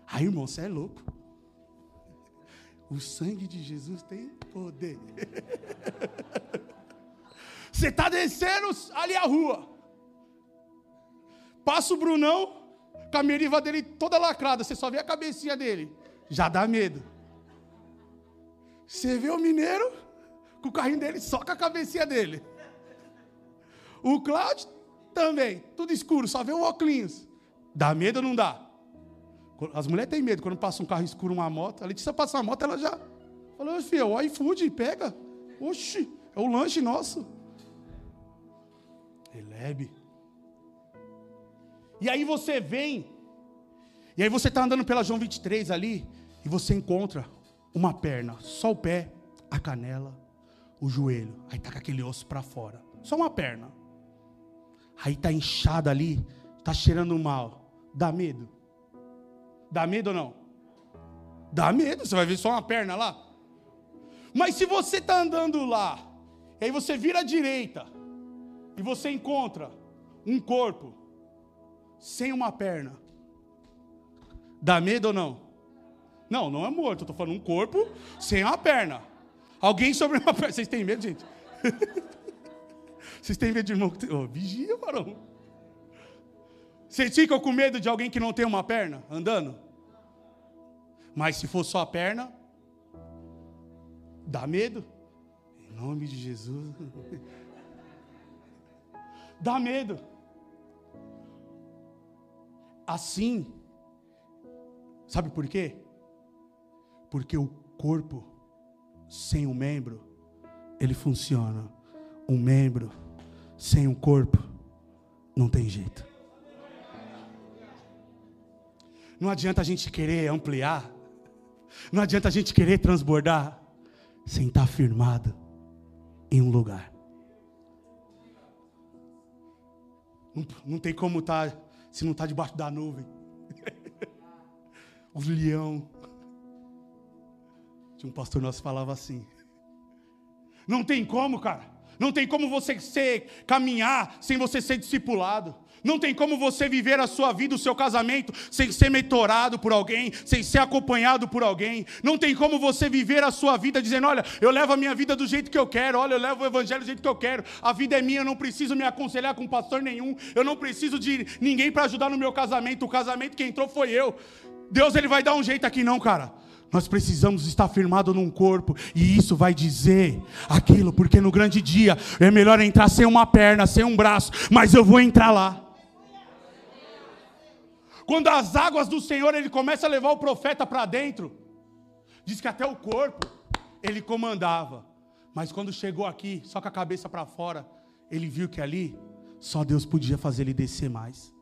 Aí, irmão, você é louco. O sangue de Jesus tem poder. Você está descendo ali a rua. Passa o Brunão, com a meriva dele toda lacrada. Você só vê a cabecinha dele. Já dá medo. Você vê o mineiro com o carrinho dele só com a cabecinha dele. O Cláudio também, tudo escuro, só vê o óculos. Dá medo ou não dá? As mulheres têm medo quando passa um carro escuro, uma moto. A Letícia passa uma moto, ela já falou, filho, o iFood, pega. Oxi, é o lanche nosso. Relebe. E aí você vem, e aí você está andando pela João 23 ali, e você encontra uma perna, só o pé, a canela, o joelho. Aí está com aquele osso para fora. Só uma perna. Aí está inchada ali, está cheirando mal. Dá medo? Dá medo ou não? Dá medo, você vai ver só uma perna lá. Mas se você está andando lá, e aí você vira à direita, e você encontra um corpo sem uma perna, dá medo ou não? Não, não é morto, estou falando um corpo sem uma perna. Alguém sobre uma perna. Vocês têm medo, gente? Vocês têm medo de irmão? Oh, vigia, varão. Vocês ficam com medo de alguém que não tem uma perna andando? Mas se for só a perna, dá medo? Em nome de Jesus. Dá medo. Assim, sabe por quê? Porque o corpo sem um membro, ele funciona. Um membro sem um corpo, não tem jeito. Não adianta a gente querer ampliar, não adianta a gente querer transbordar, sem estar firmado em um lugar. Não, não tem como estar, tá, se não está debaixo da nuvem. o leão. Tinha um pastor nosso que falava assim. Não tem como, cara. Não tem como você ser, caminhar sem você ser discipulado. Não tem como você viver a sua vida, o seu casamento, sem ser mentorado por alguém, sem ser acompanhado por alguém. Não tem como você viver a sua vida dizendo: olha, eu levo a minha vida do jeito que eu quero, olha, eu levo o evangelho do jeito que eu quero. A vida é minha, eu não preciso me aconselhar com pastor nenhum, eu não preciso de ninguém para ajudar no meu casamento. O casamento que entrou foi eu. Deus ele vai dar um jeito aqui, não, cara. Nós precisamos estar firmado num corpo, e isso vai dizer aquilo, porque no grande dia é melhor entrar sem uma perna, sem um braço, mas eu vou entrar lá. Quando as águas do Senhor ele começa a levar o profeta para dentro, diz que até o corpo ele comandava, mas quando chegou aqui, só com a cabeça para fora, ele viu que ali só Deus podia fazer ele descer mais.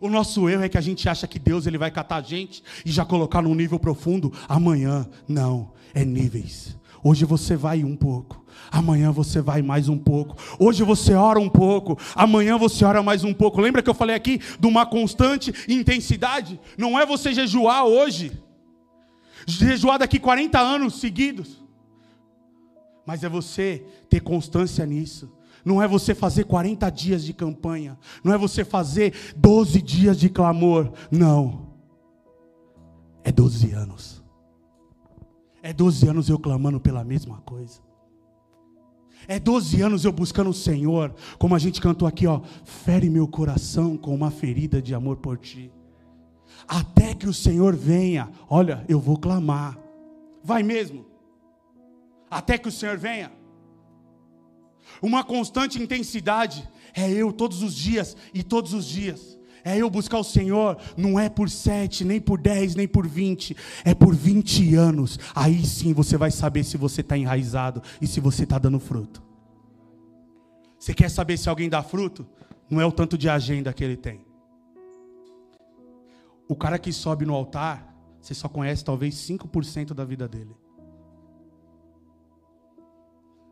O nosso erro é que a gente acha que Deus ele vai catar a gente e já colocar num nível profundo amanhã. Não, é níveis. Hoje você vai um pouco. Amanhã você vai mais um pouco. Hoje você ora um pouco. Amanhã você ora mais um pouco. Lembra que eu falei aqui de uma constante intensidade? Não é você jejuar hoje. Jejuar daqui 40 anos seguidos. Mas é você ter constância nisso. Não é você fazer 40 dias de campanha. Não é você fazer 12 dias de clamor. Não. É 12 anos. É 12 anos eu clamando pela mesma coisa. É 12 anos eu buscando o Senhor, como a gente cantou aqui, ó, fere meu coração com uma ferida de amor por ti. Até que o Senhor venha, olha, eu vou clamar. Vai mesmo. Até que o Senhor venha. Uma constante intensidade é eu todos os dias e todos os dias. É eu buscar o Senhor, não é por sete, nem por dez, nem por vinte, é por vinte anos. Aí sim você vai saber se você está enraizado e se você está dando fruto. Você quer saber se alguém dá fruto? Não é o tanto de agenda que ele tem. O cara que sobe no altar, você só conhece talvez 5% da vida dele.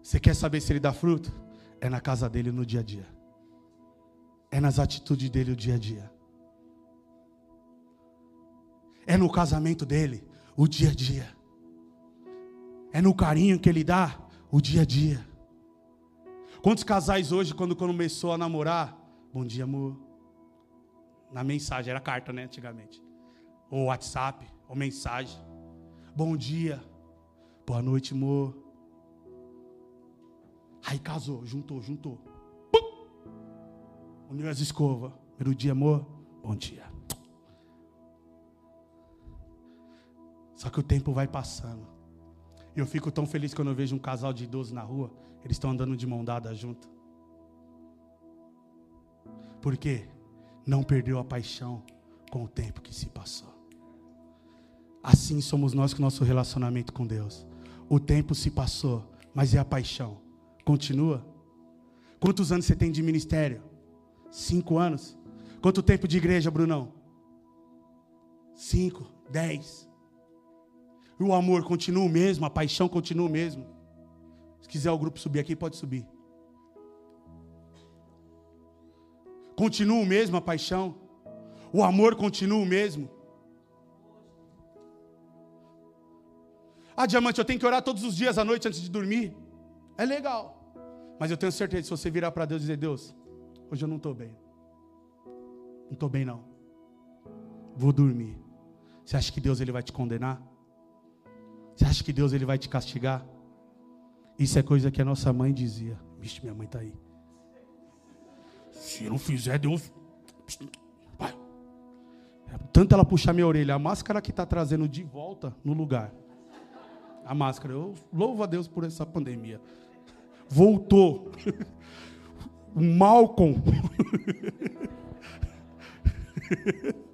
Você quer saber se ele dá fruto? É na casa dele no dia a dia. É nas atitudes dele o dia a dia. É no casamento dele o dia a dia. É no carinho que ele dá o dia a dia. Quantos casais hoje, quando começou a namorar, bom dia, amor. Na mensagem, era carta, né, antigamente. Ou WhatsApp, ou mensagem. Bom dia. Boa noite, amor. Aí casou, juntou, juntou. Pum! Uniu as escovas. Primeiro dia, amor. Bom dia. Só que o tempo vai passando. E eu fico tão feliz quando eu vejo um casal de idosos na rua. Eles estão andando de mão dada junto. Por quê? Não perdeu a paixão com o tempo que se passou. Assim somos nós com o nosso relacionamento com Deus. O tempo se passou, mas é a paixão. Continua. Quantos anos você tem de ministério? Cinco anos. Quanto tempo de igreja, Brunão? Cinco, dez. O amor continua o mesmo, a paixão continua o mesmo. Se quiser o grupo subir aqui, pode subir. Continua o mesmo a paixão. O amor continua o mesmo. Ah, diamante, eu tenho que orar todos os dias à noite antes de dormir. É legal. Mas eu tenho certeza, se você virar para Deus e dizer, Deus, hoje eu não estou bem. Não estou bem não. Vou dormir. Você acha que Deus ele vai te condenar? Você acha que Deus ele vai te castigar? Isso é coisa que a nossa mãe dizia. Vixe, minha mãe está aí. Se não fizer, Deus. Vai. Tanto ela puxar minha orelha, a máscara que está trazendo de volta no lugar. A máscara. Eu louvo a Deus por essa pandemia voltou. O Malcolm.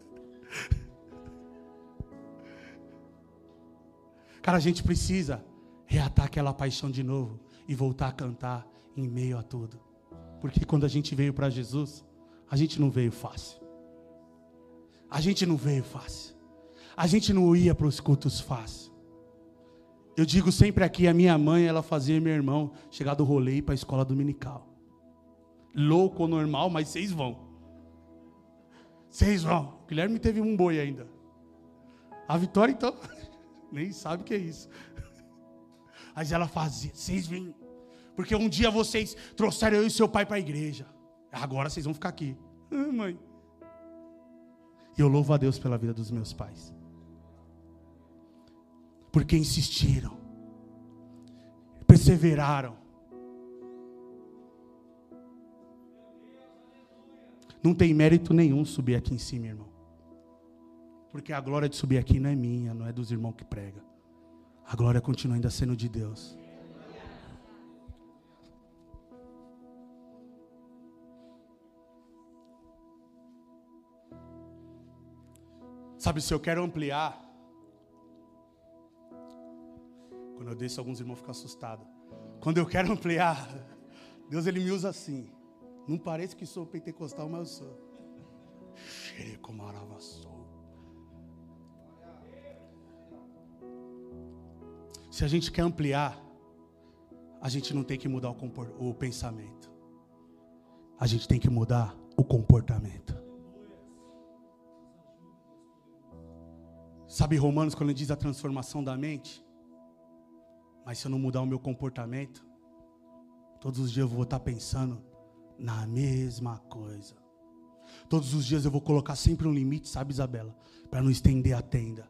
Cara, a gente precisa reatar aquela paixão de novo e voltar a cantar em meio a tudo. Porque quando a gente veio para Jesus, a gente não veio fácil. A gente não veio fácil. A gente não ia para os cultos fácil. Eu digo sempre aqui, a minha mãe, ela fazia meu irmão chegar do rolê para a escola dominical. Louco ou normal, mas vocês vão. Vocês vão. O Guilherme teve um boi ainda. A Vitória, então, nem sabe o que é isso. Mas ela fazia, vocês vêm. Porque um dia vocês trouxeram eu e seu pai para a igreja. Agora vocês vão ficar aqui. Ah, mãe. E eu louvo a Deus pela vida dos meus pais porque insistiram, perseveraram. Não tem mérito nenhum subir aqui em cima, irmão. Porque a glória de subir aqui não é minha, não é dos irmãos que pregam. A glória continua ainda sendo de Deus. Sabe, se eu quero ampliar Quando eu desço, alguns irmãos ficam assustados. Quando eu quero ampliar, Deus ele me usa assim. Não parece que sou pentecostal, mas eu sou. Se a gente quer ampliar, a gente não tem que mudar o, o pensamento. A gente tem que mudar o comportamento. Sabe Romanos quando ele diz a transformação da mente? Mas se eu não mudar o meu comportamento, todos os dias eu vou estar pensando na mesma coisa. Todos os dias eu vou colocar sempre um limite, sabe, Isabela? Para não estender a tenda.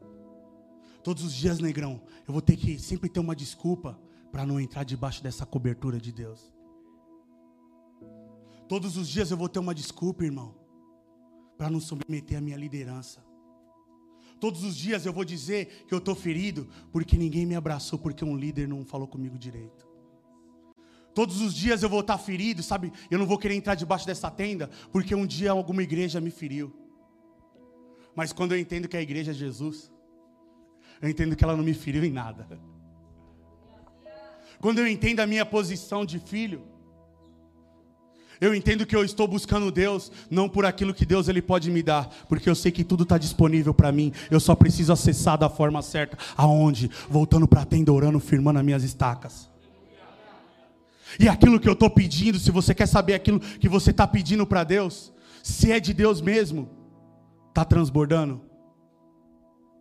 Todos os dias, negrão, eu vou ter que sempre ter uma desculpa para não entrar debaixo dessa cobertura de Deus. Todos os dias eu vou ter uma desculpa, irmão, para não submeter a minha liderança. Todos os dias eu vou dizer que eu estou ferido porque ninguém me abraçou, porque um líder não falou comigo direito. Todos os dias eu vou estar ferido, sabe? Eu não vou querer entrar debaixo dessa tenda, porque um dia alguma igreja me feriu. Mas quando eu entendo que a igreja é Jesus, eu entendo que ela não me feriu em nada. Quando eu entendo a minha posição de filho, eu entendo que eu estou buscando Deus, não por aquilo que Deus ele pode me dar, porque eu sei que tudo está disponível para mim. Eu só preciso acessar da forma certa. Aonde? Voltando para a tenda, orando, firmando as minhas estacas. E aquilo que eu estou pedindo, se você quer saber aquilo que você está pedindo para Deus, se é de Deus mesmo, está transbordando.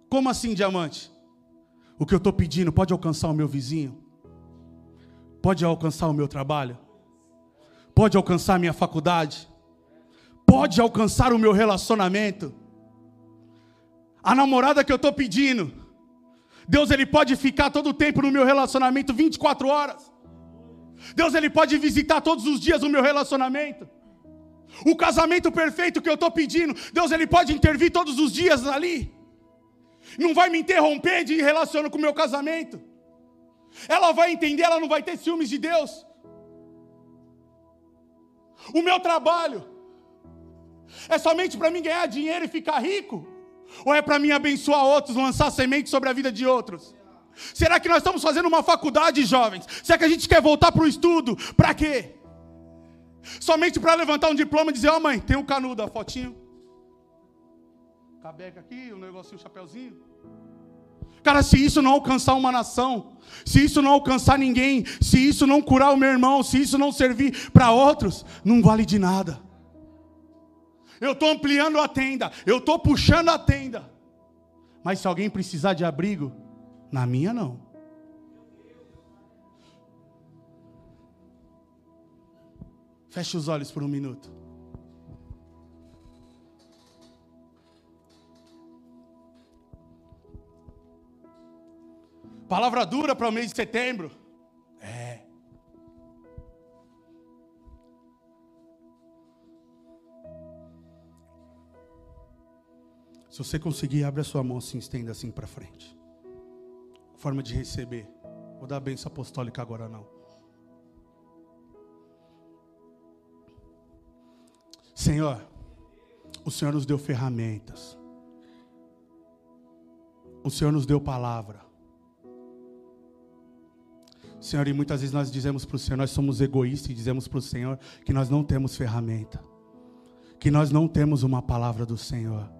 Como assim, diamante? O que eu estou pedindo pode alcançar o meu vizinho? Pode alcançar o meu trabalho? Pode alcançar minha faculdade? Pode alcançar o meu relacionamento? A namorada que eu estou pedindo, Deus ele pode ficar todo o tempo no meu relacionamento 24 horas. Deus ele pode visitar todos os dias o meu relacionamento. O casamento perfeito que eu estou pedindo, Deus ele pode intervir todos os dias ali. Não vai me interromper de relacionar com o meu casamento. Ela vai entender, ela não vai ter ciúmes de Deus. O meu trabalho é somente para mim ganhar dinheiro e ficar rico? Ou é para mim abençoar outros, lançar semente sobre a vida de outros? Será que nós estamos fazendo uma faculdade, jovens? Será que a gente quer voltar para o estudo? Para quê? Somente para levantar um diploma e dizer: Ó, oh, mãe, tem um canudo, a fotinho. Cabeca aqui, um negocinho, um chapéuzinho. Cara, se isso não alcançar uma nação, se isso não alcançar ninguém, se isso não curar o meu irmão, se isso não servir para outros, não vale de nada. Eu estou ampliando a tenda, eu estou puxando a tenda. Mas se alguém precisar de abrigo, na minha não. Feche os olhos por um minuto. Palavra dura para o mês de setembro. É. Se você conseguir, abre a sua mão assim, estenda assim para frente forma de receber. Vou dar a benção apostólica agora não. Senhor, o Senhor nos deu ferramentas. O Senhor nos deu palavra. Senhor, e muitas vezes nós dizemos para o Senhor, nós somos egoístas e dizemos para o Senhor que nós não temos ferramenta, que nós não temos uma palavra do Senhor,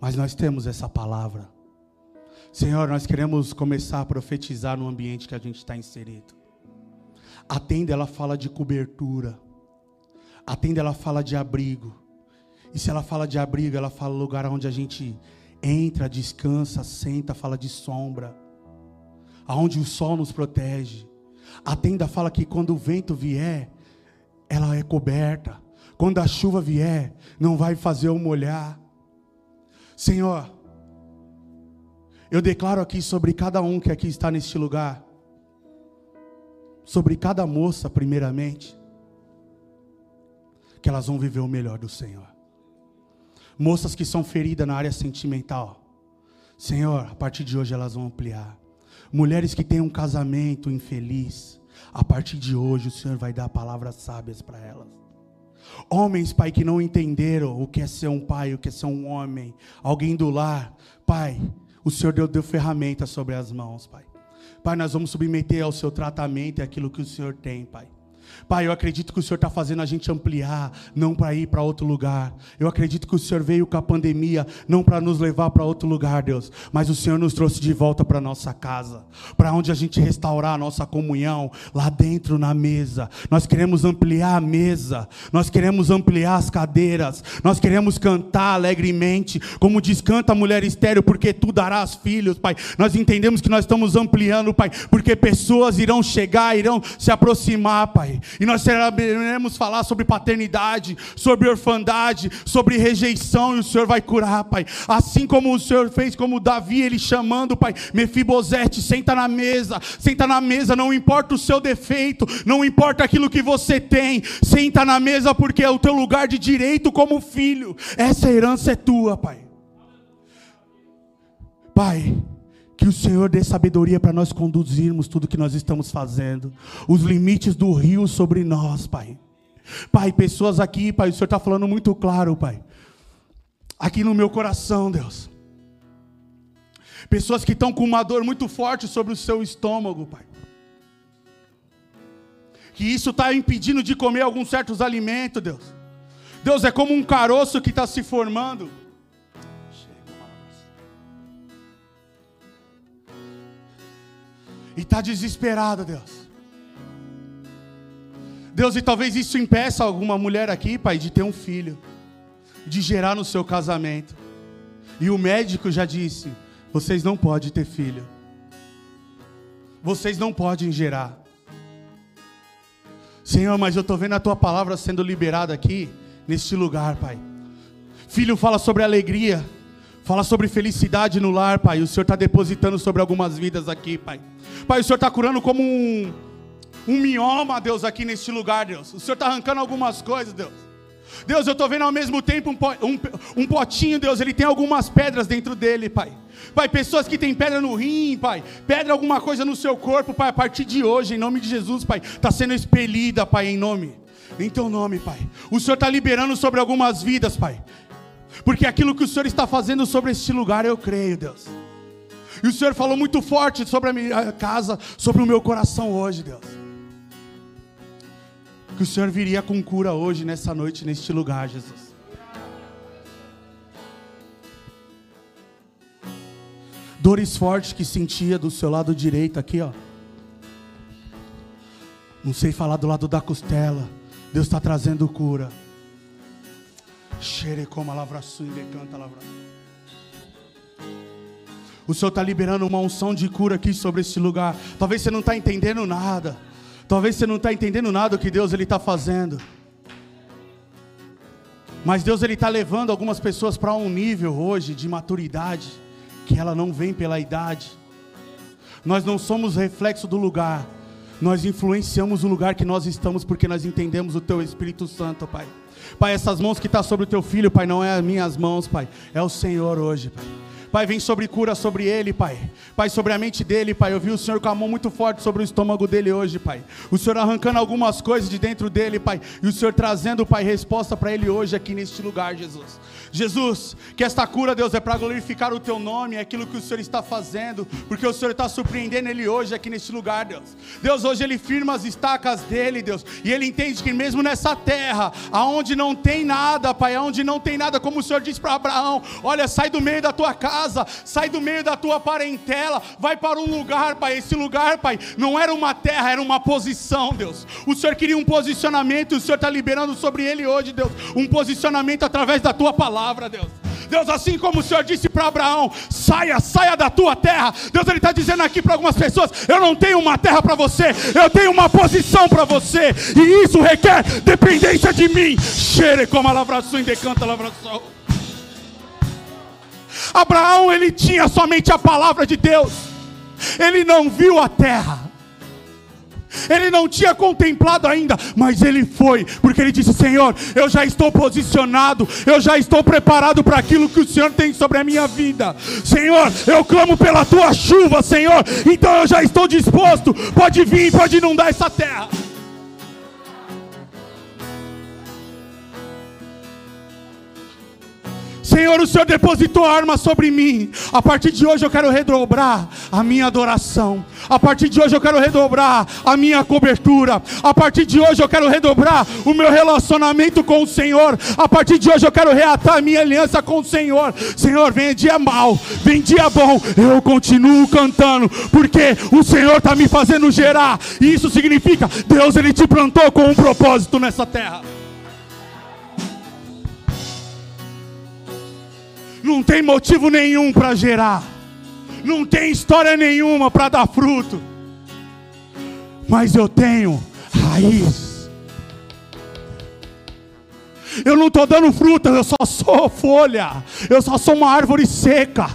mas nós temos essa palavra. Senhor, nós queremos começar a profetizar no ambiente que a gente está inserido. A tenda, ela fala de cobertura. A tenda, ela fala de abrigo. E se ela fala de abrigo, ela fala lugar onde a gente entra, descansa, senta, fala de sombra. Aonde o sol nos protege. A tenda fala que quando o vento vier, ela é coberta. Quando a chuva vier, não vai fazer eu molhar. Senhor, eu declaro aqui sobre cada um que aqui está neste lugar, sobre cada moça, primeiramente, que elas vão viver o melhor do Senhor. Moças que são feridas na área sentimental, Senhor, a partir de hoje elas vão ampliar. Mulheres que têm um casamento infeliz, a partir de hoje o Senhor vai dar palavras sábias para elas. Homens, Pai, que não entenderam o que é ser um pai, o que é ser um homem, alguém do lar, Pai, o Senhor deu, deu ferramentas sobre as mãos, Pai. Pai, nós vamos submeter ao seu tratamento e aquilo que o Senhor tem, Pai. Pai, eu acredito que o Senhor está fazendo a gente ampliar, não para ir para outro lugar. Eu acredito que o Senhor veio com a pandemia, não para nos levar para outro lugar, Deus, mas o Senhor nos trouxe de volta para nossa casa, para onde a gente restaurar a nossa comunhão, lá dentro na mesa. Nós queremos ampliar a mesa, nós queremos ampliar as cadeiras, nós queremos cantar alegremente, como diz canta a mulher estéreo, porque tu darás filhos, Pai. Nós entendemos que nós estamos ampliando, Pai, porque pessoas irão chegar, irão se aproximar, Pai e nós iremos falar sobre paternidade, sobre orfandade, sobre rejeição, e o Senhor vai curar, Pai. Assim como o Senhor fez, como Davi, ele chamando, Pai, Mefibosete, senta na mesa, senta na mesa, não importa o seu defeito, não importa aquilo que você tem, senta na mesa porque é o teu lugar de direito como filho, essa herança é tua, Pai. Pai, que o Senhor dê sabedoria para nós conduzirmos tudo que nós estamos fazendo. Os limites do rio sobre nós, Pai. Pai, pessoas aqui, Pai, o Senhor está falando muito claro, Pai. Aqui no meu coração, Deus. Pessoas que estão com uma dor muito forte sobre o seu estômago, Pai. Que isso está impedindo de comer alguns certos alimentos, Deus. Deus é como um caroço que está se formando. E está desesperado, Deus. Deus, e talvez isso impeça alguma mulher aqui, Pai, de ter um filho, de gerar no seu casamento. E o médico já disse: vocês não podem ter filho. Vocês não podem gerar. Senhor, mas eu estou vendo a tua palavra sendo liberada aqui, neste lugar, Pai. Filho fala sobre alegria, fala sobre felicidade no lar, Pai. O Senhor está depositando sobre algumas vidas aqui, Pai. Pai, o Senhor está curando como um, um mioma, Deus, aqui neste lugar, Deus. O Senhor está arrancando algumas coisas, Deus. Deus, eu estou vendo ao mesmo tempo um, um, um, potinho, Deus, ele tem algumas pedras dentro dele, Pai. Pai, pessoas que têm pedra no rim, Pai, pedra alguma coisa no seu corpo, Pai, a partir de hoje, em nome de Jesus, Pai, está sendo expelida, Pai, em nome, em Teu nome, Pai. O Senhor está liberando sobre algumas vidas, Pai, porque aquilo que o Senhor está fazendo sobre este lugar, eu creio, Deus. E o Senhor falou muito forte sobre a minha casa, sobre o meu coração hoje, Deus. Que o Senhor viria com cura hoje, nessa noite, neste lugar, Jesus. Dores fortes que sentia do seu lado direito aqui, ó. Não sei falar do lado da costela. Deus está trazendo cura. Xere como a lavra canta a lavra. O Senhor está liberando uma unção de cura aqui sobre esse lugar. Talvez você não está entendendo nada. Talvez você não está entendendo nada do que Deus ele está fazendo. Mas Deus ele está levando algumas pessoas para um nível hoje de maturidade que ela não vem pela idade. Nós não somos reflexo do lugar. Nós influenciamos o lugar que nós estamos porque nós entendemos o Teu Espírito Santo, Pai. Pai, essas mãos que estão tá sobre o Teu Filho, Pai, não é as minhas mãos, Pai. É o Senhor hoje, Pai. Pai, vem sobre cura sobre ele, Pai. Pai, sobre a mente dele, Pai. Eu vi o Senhor com a mão muito forte sobre o estômago dele hoje, Pai. O Senhor arrancando algumas coisas de dentro dele, Pai. E o Senhor trazendo, Pai, resposta para ele hoje aqui neste lugar, Jesus. Jesus, que esta cura, Deus, é para glorificar o teu nome, é aquilo que o Senhor está fazendo, porque o Senhor está surpreendendo ele hoje aqui neste lugar, Deus. Deus, hoje ele firma as estacas dele, Deus, e ele entende que mesmo nessa terra, aonde não tem nada, Pai, aonde não tem nada, como o Senhor disse para Abraão: olha, sai do meio da tua casa, sai do meio da tua parentela, vai para um lugar, Pai. Esse lugar, Pai, não era uma terra, era uma posição, Deus. O Senhor queria um posicionamento, e o Senhor está liberando sobre ele hoje, Deus, um posicionamento através da tua palavra palavra, Deus. Deus, assim como o Senhor disse para Abraão: saia, saia da tua terra. Deus, Ele está dizendo aqui para algumas pessoas: eu não tenho uma terra para você, eu tenho uma posição para você, e isso requer dependência de mim. Xere como a lavração e decanta a lavração. Abraão, ele tinha somente a palavra de Deus, ele não viu a terra. Ele não tinha contemplado ainda, mas ele foi, porque ele disse: Senhor, eu já estou posicionado, eu já estou preparado para aquilo que o Senhor tem sobre a minha vida. Senhor, eu clamo pela tua chuva, Senhor, então eu já estou disposto. Pode vir, pode inundar essa terra. Senhor, o Senhor depositou arma sobre mim. A partir de hoje eu quero redobrar a minha adoração. A partir de hoje eu quero redobrar a minha cobertura. A partir de hoje eu quero redobrar o meu relacionamento com o Senhor. A partir de hoje eu quero reatar a minha aliança com o Senhor. Senhor, vem dia mal, vem dia bom. Eu continuo cantando, porque o Senhor está me fazendo gerar. E isso significa, Deus ele te plantou com um propósito nessa terra. Não tem motivo nenhum para gerar. Não tem história nenhuma para dar fruto. Mas eu tenho raiz. Eu não estou dando fruta, eu só sou folha. Eu só sou uma árvore seca.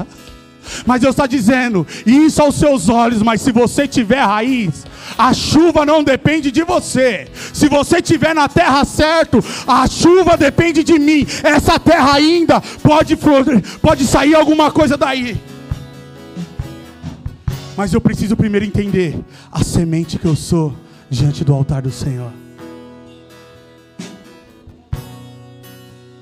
Mas Deus está dizendo: isso aos seus olhos, mas se você tiver raiz, a chuva não depende de você. Se você estiver na terra certo, a chuva depende de mim. Essa terra ainda pode, pode sair alguma coisa daí. Mas eu preciso primeiro entender a semente que eu sou diante do altar do Senhor.